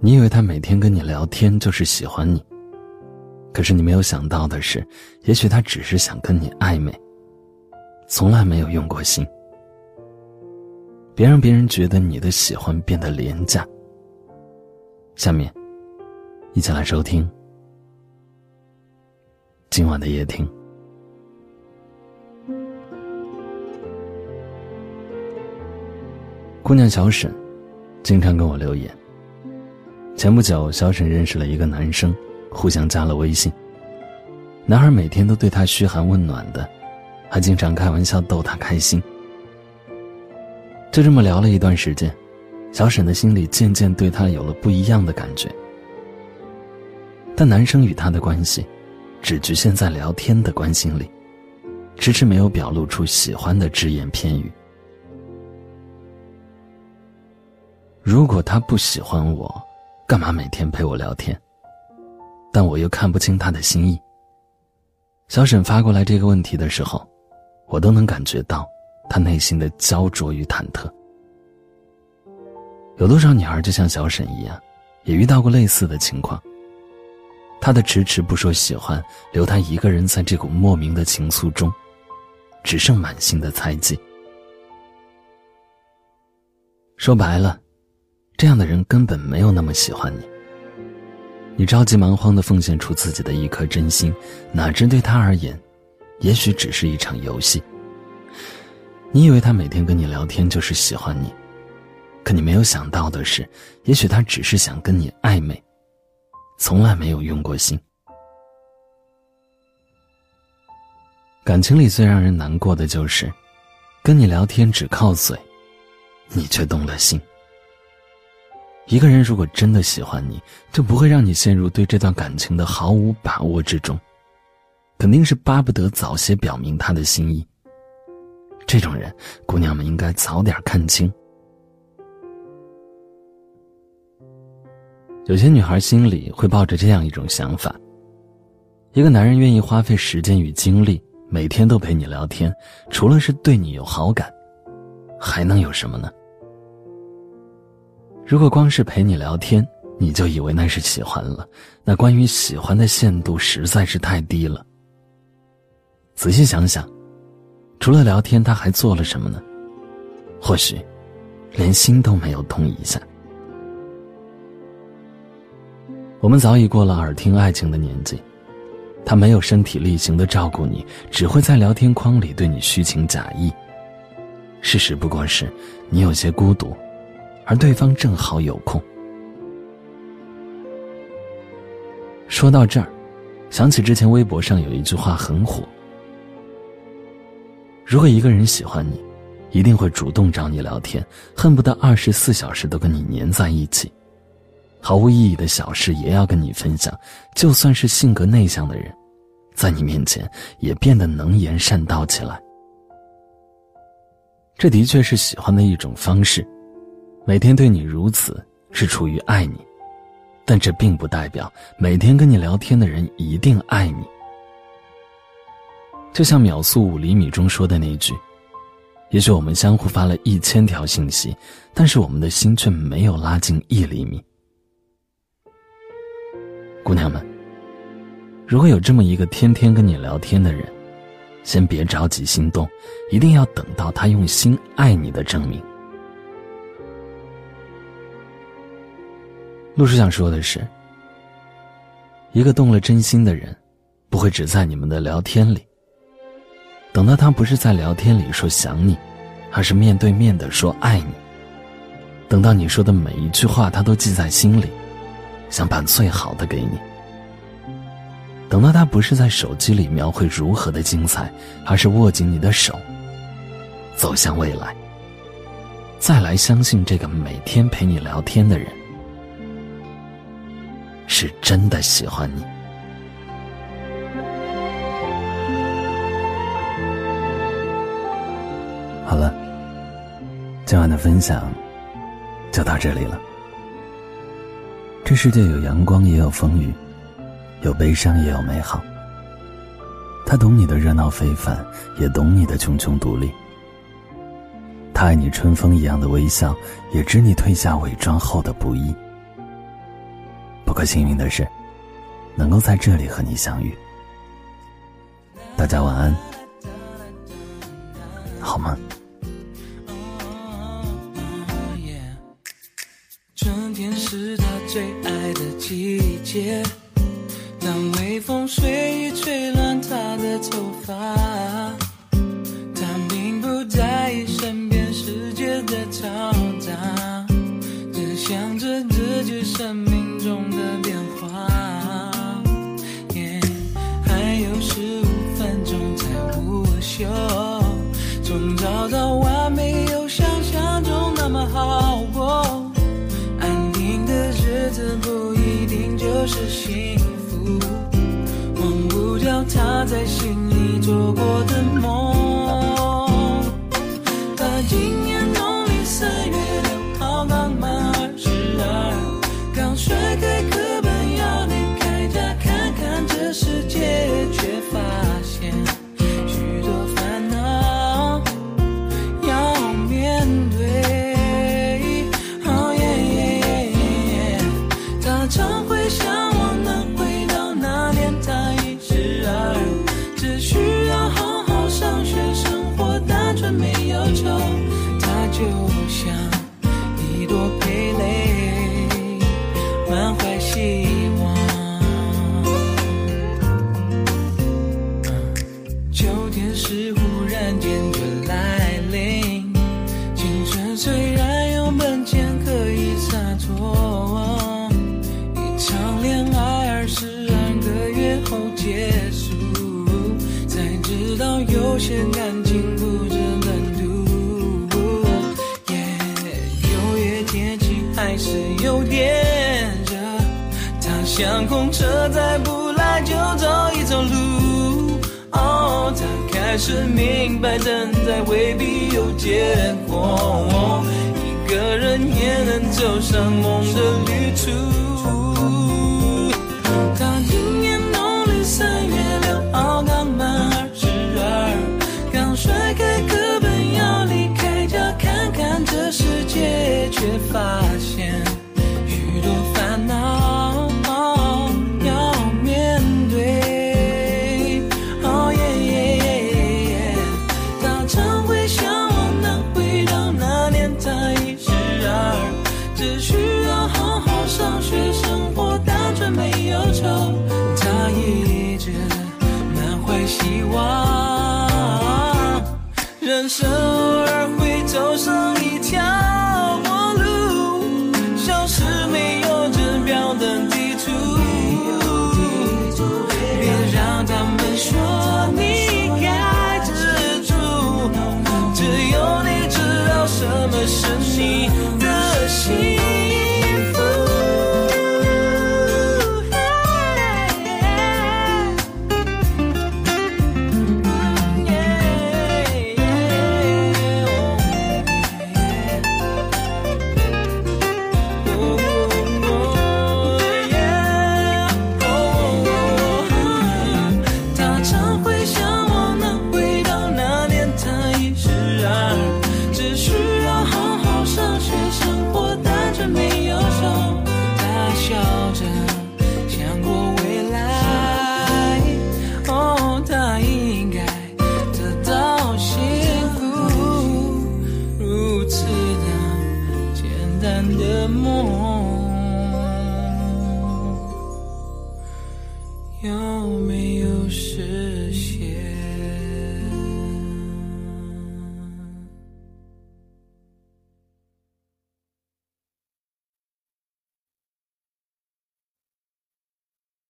你以为他每天跟你聊天就是喜欢你，可是你没有想到的是，也许他只是想跟你暧昧，从来没有用过心。别让别人觉得你的喜欢变得廉价。下面，一起来收听今晚的夜听。姑娘小沈，经常跟我留言。前不久，小沈认识了一个男生，互相加了微信。男孩每天都对她嘘寒问暖的，还经常开玩笑逗她开心。就这么聊了一段时间，小沈的心里渐渐对他有了不一样的感觉。但男生与她的关系，只局限在聊天的关心里，迟迟没有表露出喜欢的只言片语。如果他不喜欢我。干嘛每天陪我聊天？但我又看不清他的心意。小沈发过来这个问题的时候，我都能感觉到他内心的焦灼与忐忑。有多少女孩就像小沈一样，也遇到过类似的情况？他的迟迟不说喜欢，留他一个人在这股莫名的情愫中，只剩满心的猜忌。说白了。这样的人根本没有那么喜欢你。你着急忙慌的奉献出自己的一颗真心，哪知对他而言，也许只是一场游戏。你以为他每天跟你聊天就是喜欢你，可你没有想到的是，也许他只是想跟你暧昧，从来没有用过心。感情里最让人难过的就是，跟你聊天只靠嘴，你却动了心。一个人如果真的喜欢你，就不会让你陷入对这段感情的毫无把握之中，肯定是巴不得早些表明他的心意。这种人，姑娘们应该早点看清。有些女孩心里会抱着这样一种想法：一个男人愿意花费时间与精力，每天都陪你聊天，除了是对你有好感，还能有什么呢？如果光是陪你聊天，你就以为那是喜欢了，那关于喜欢的限度实在是太低了。仔细想想，除了聊天，他还做了什么呢？或许，连心都没有动一下。我们早已过了耳听爱情的年纪，他没有身体力行的照顾你，只会在聊天框里对你虚情假意。事实不过是，你有些孤独。而对方正好有空。说到这儿，想起之前微博上有一句话很火：如果一个人喜欢你，一定会主动找你聊天，恨不得二十四小时都跟你黏在一起，毫无意义的小事也要跟你分享。就算是性格内向的人，在你面前也变得能言善道起来。这的确是喜欢的一种方式。每天对你如此，是出于爱你，但这并不代表每天跟你聊天的人一定爱你。就像秒速五厘米中说的那句：“也许我们相互发了一千条信息，但是我们的心却没有拉近一厘米。”姑娘们，如果有这么一个天天跟你聊天的人，先别着急心动，一定要等到他用心爱你的证明。陆叔想说的是，一个动了真心的人，不会只在你们的聊天里。等到他不是在聊天里说想你，而是面对面的说爱你。等到你说的每一句话，他都记在心里，想把最好的给你。等到他不是在手机里描绘如何的精彩，而是握紧你的手，走向未来。再来相信这个每天陪你聊天的人。是真的喜欢你。好了，今晚的分享就到这里了。这世界有阳光，也有风雨，有悲伤，也有美好。他懂你的热闹非凡，也懂你的茕茕独立。他爱你春风一样的微笑，也知你褪下伪装后的不易。可幸运的是，能够在这里和你相遇。大家晚安，好吗？春天是他最爱的季节，当微风随意吹乱他的头发，他并不在意身边世界的嘈杂，只想着自己生命中的变化。还有十五分钟才午休，从早到晚没有想象中那么好过。安定的日子不一定就是幸福，忘不掉他在心里做过的梦。有些感情不值难度。耶，六月天气还是有点热，他像空车，再不来就走一走路。哦，他开始明白，等待未必有结果，一个人也能走上梦的旅希望，人生偶尔会走上 You're me.